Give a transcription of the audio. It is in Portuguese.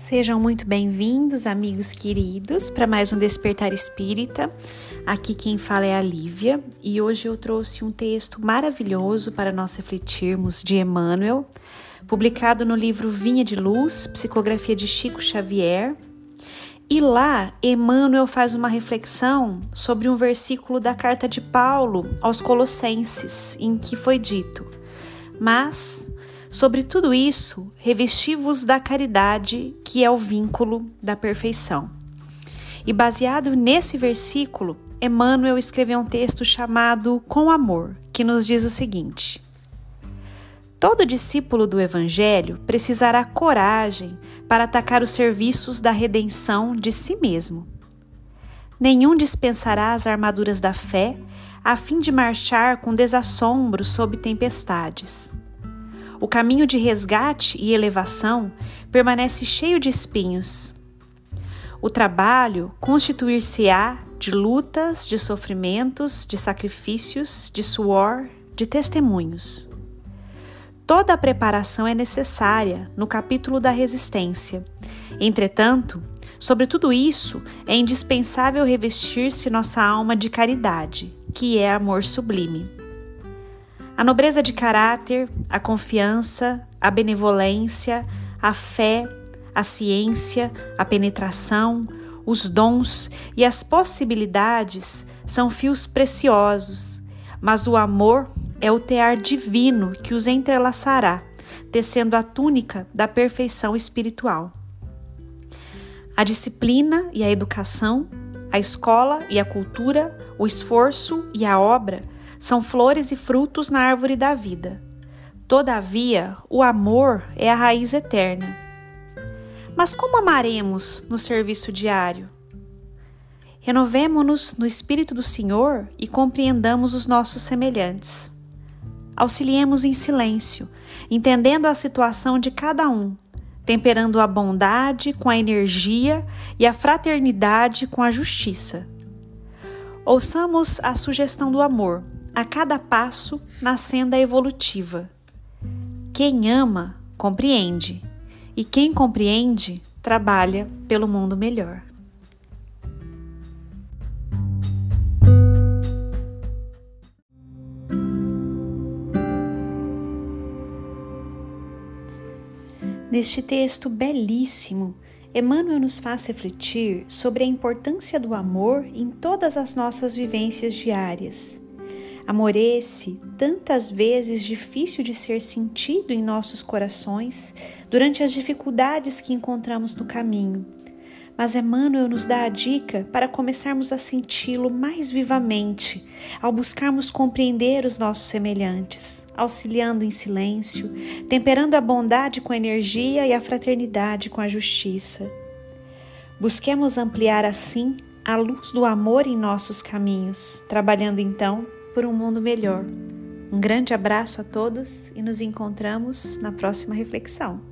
Sejam muito bem-vindos, amigos queridos, para mais um Despertar Espírita. Aqui quem fala é a Lívia e hoje eu trouxe um texto maravilhoso para nós refletirmos de Emmanuel publicado no livro Vinha de Luz, Psicografia de Chico Xavier. E lá, Emmanuel faz uma reflexão sobre um versículo da carta de Paulo aos Colossenses, em que foi dito: Mas, sobre tudo isso, revesti-vos da caridade, que é o vínculo da perfeição. E baseado nesse versículo, Emmanuel escreveu um texto chamado Com Amor, que nos diz o seguinte: Todo discípulo do Evangelho precisará coragem para atacar os serviços da redenção de si mesmo. Nenhum dispensará as armaduras da fé a fim de marchar com desassombro sob tempestades. O caminho de resgate e elevação permanece cheio de espinhos. O trabalho constituir-se-á de lutas, de sofrimentos, de sacrifícios, de suor, de testemunhos. Toda a preparação é necessária no capítulo da resistência. Entretanto, sobre tudo isso, é indispensável revestir-se nossa alma de caridade, que é amor sublime. A nobreza de caráter, a confiança, a benevolência, a fé, a ciência, a penetração, os dons e as possibilidades são fios preciosos, mas o amor é o tear divino que os entrelaçará, tecendo a túnica da perfeição espiritual. A disciplina e a educação, a escola e a cultura, o esforço e a obra são flores e frutos na árvore da vida. Todavia, o amor é a raiz eterna. Mas como amaremos no serviço diário? Renovemo-nos no Espírito do Senhor e compreendamos os nossos semelhantes. Auxiliemos em silêncio, entendendo a situação de cada um, temperando a bondade com a energia e a fraternidade com a justiça. Ouçamos a sugestão do amor, a cada passo na senda evolutiva. Quem ama, compreende, e quem compreende, trabalha pelo mundo melhor. Neste texto belíssimo, Emmanuel nos faz refletir sobre a importância do amor em todas as nossas vivências diárias. Amor esse, tantas vezes difícil de ser sentido em nossos corações durante as dificuldades que encontramos no caminho mas Emmanuel nos dá a dica para começarmos a senti-lo mais vivamente, ao buscarmos compreender os nossos semelhantes, auxiliando em silêncio, temperando a bondade com a energia e a fraternidade com a justiça. Busquemos ampliar assim a luz do amor em nossos caminhos, trabalhando então por um mundo melhor. Um grande abraço a todos e nos encontramos na próxima reflexão.